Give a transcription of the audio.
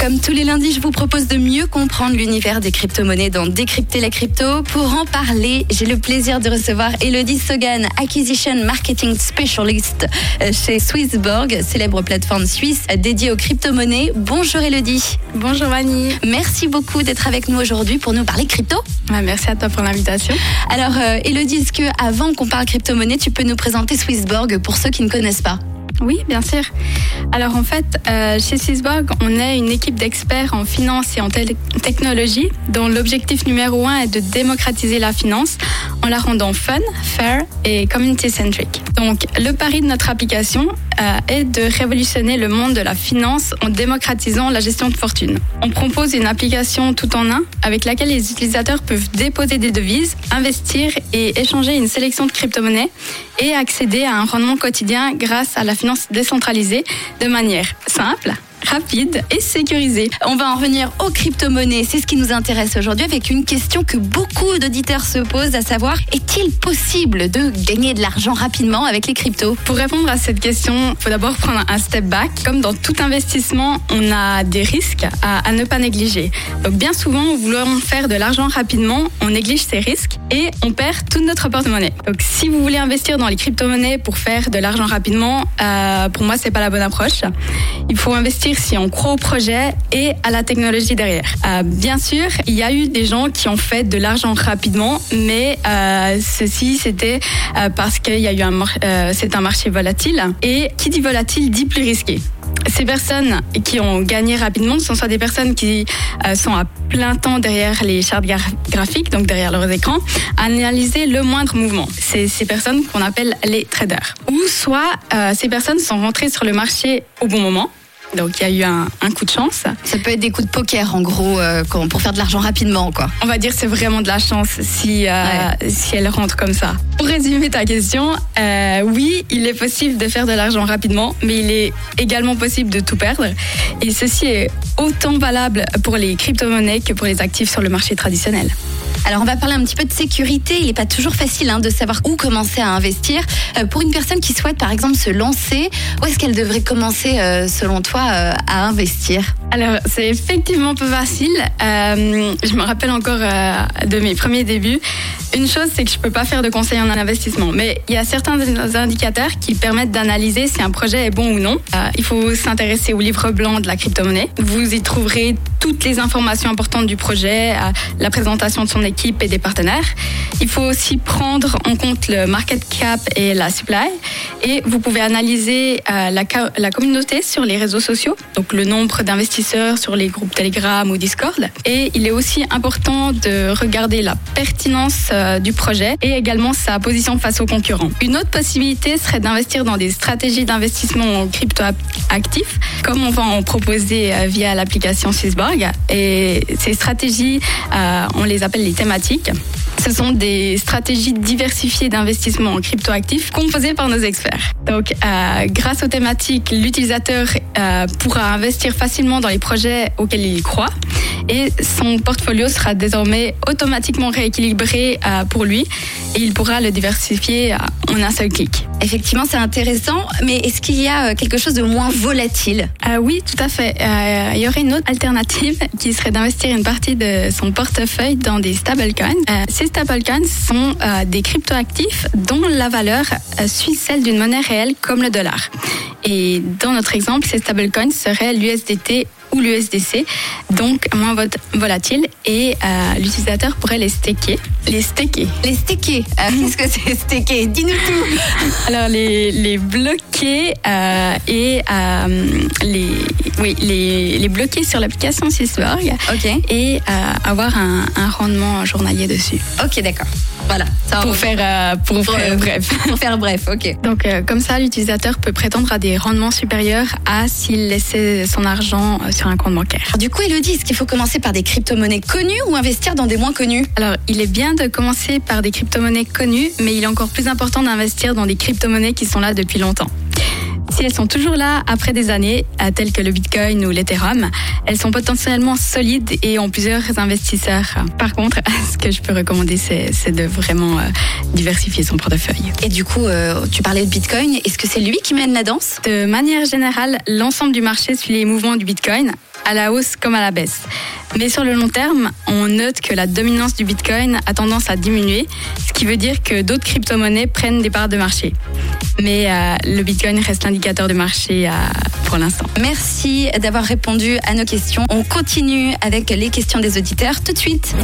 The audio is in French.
Comme tous les lundis, je vous propose de mieux comprendre l'univers des crypto-monnaies dans Décrypter la crypto. Pour en parler, j'ai le plaisir de recevoir Elodie Sogan, Acquisition Marketing Specialist euh, chez Swissborg, célèbre plateforme suisse dédiée aux crypto-monnaies. Bonjour Elodie. Bonjour Vanny. Merci beaucoup d'être avec nous aujourd'hui pour nous parler crypto. Bah, merci à toi pour l'invitation. Alors euh, Elodie, est-ce que avant qu'on parle crypto-monnaie, tu peux nous présenter Swissborg pour ceux qui ne connaissent pas? Oui, bien sûr. Alors en fait, euh, chez Swissborg, on est une équipe d'experts en finance et en technologie dont l'objectif numéro un est de démocratiser la finance en la rendant fun, fair et community-centric. Donc le pari de notre application euh, est de révolutionner le monde de la finance en démocratisant la gestion de fortune. On propose une application tout en un avec laquelle les utilisateurs peuvent déposer des devises, investir et échanger une sélection de crypto-monnaies et accéder à un rendement quotidien grâce à la finance décentralisée de manière simple, rapide et sécurisé. On va en revenir aux crypto-monnaies. C'est ce qui nous intéresse aujourd'hui avec une question que beaucoup d'auditeurs se posent, à savoir, est-il possible de gagner de l'argent rapidement avec les cryptos? Pour répondre à cette question, il faut d'abord prendre un step back. Comme dans tout investissement, on a des risques à, ne pas négliger. Donc bien souvent, vouloir faire de l'argent rapidement, on néglige ces risques et on perd toute notre porte-monnaie. Donc si vous voulez investir dans les crypto-monnaies pour faire de l'argent rapidement, euh, pour moi, c'est pas la bonne approche. Il faut investir si on croit au projet et à la technologie derrière. Euh, bien sûr, il y a eu des gens qui ont fait de l'argent rapidement, mais euh, ceci c'était euh, parce qu'il y a eu un c'est un marché volatile et qui dit volatile dit plus risqué ces personnes qui ont gagné rapidement ce sont soit des personnes qui sont à plein temps derrière les chartes graphiques, donc derrière leurs écrans, analyser le moindre mouvement. C'est ces personnes qu'on appelle les traders. Ou soit ces personnes sont rentrées sur le marché au bon moment, donc il y a eu un, coup de chance. Ça peut être des coups de poker en gros euh, pour faire de l'argent rapidement quoi. On va dire c'est vraiment de la chance si euh, si elle rentre comme ça. Pour résumer ta question, euh, oui, il est possible de faire de l'argent rapidement, mais il est également possible de tout perdre. Et ceci est autant valable pour les crypto-monnaies que pour les actifs sur le marché traditionnel. Alors on va parler un petit peu de sécurité. Il n'est pas toujours facile hein, de savoir où commencer à investir. Euh, pour une personne qui souhaite par exemple se lancer, où est-ce qu'elle devrait commencer euh, selon toi euh, à investir? Alors c'est effectivement peu facile. je me rappelle encore de mes premiers débuts. Une chose, c'est que je peux pas faire de conseils en investissement, mais il y a certains indicateurs qui permettent d'analyser si un projet est bon ou non. il faut s'intéresser au livre blanc de la crypto-monnaie. Vous y trouverez toutes les informations importantes du projet, la présentation de son équipe et des partenaires. Il faut aussi prendre en compte le market cap et la supply. Et vous pouvez analyser euh, la, la, communauté sur les réseaux sociaux, donc le nombre d'investisseurs sur les groupes Telegram ou Discord. Et il est aussi important de regarder la pertinence euh, du projet et également sa position face aux concurrents. Une autre possibilité serait d'investir dans des stratégies d'investissement en crypto actifs, comme on va en proposer euh, via l'application Et ces stratégies, on les appelle les thématiques. Ce sont des stratégies diversifiées d'investissement en cryptoactifs composées par nos experts. Donc, euh, grâce aux thématiques, l'utilisateur euh, pourra investir facilement dans les projets auxquels il croit et son portfolio sera désormais automatiquement rééquilibré euh, pour lui et il pourra le diversifier en un seul clic. Effectivement, c'est intéressant, mais est-ce qu'il y a quelque chose de moins volatile? Oui, tout à fait. il y aurait une autre alternative qui serait d'investir une partie de son portefeuille dans des stablecoins. ces stablecoins sont des cryptoactifs dont la valeur suit celle d'une monnaie réelle comme le dollar. Et dans notre exemple, ces stablecoins seraient l'USDT ou l'USDC, donc moins volatile et euh, l'utilisateur pourrait les staker. Les staker Les staker euh, Qu'est-ce que c'est staker Dis-nous tout Alors les, les bloquer euh, et les, oui, les, les bloquer sur l'application Sysborg Ok. et avoir un, un rendement journalier dessus. Ok, d'accord. Voilà. pour faire, pour, faire bref. Pour faire bref, ok. Donc comme ça, l'utilisateur peut prétendre à des rendements supérieurs à s'il laissait son argent sur un compte bancaire. Du coup, Elodie, est-ce qu'il faut commencer par des crypto-monnaies connues ou investir dans des moins connues? Alors, il est bien de commencer par des crypto-monnaies connues, mais il est encore plus important d'investir dans des crypto-monnaies qui sont là depuis longtemps. Si elles sont toujours là après des années, telles que le Bitcoin ou l'Ethereum, elles sont potentiellement solides et ont plusieurs investisseurs. Par contre, ce que je peux recommander, c'est de vraiment euh, diversifier son portefeuille. Et du coup, euh, tu parlais de Bitcoin. Est-ce que c'est lui qui mène la danse? De manière générale, l'ensemble du marché suit les mouvements du Bitcoin, à la hausse comme à la baisse. Mais sur le long terme, on note que la dominance du Bitcoin a tendance à diminuer, ce qui veut dire que d'autres crypto-monnaies prennent des parts de marché. Mais euh, le Bitcoin reste l'indicateur de marché pour l'instant. Merci d'avoir répondu à nos questions. On continue avec les questions des auditeurs tout de suite.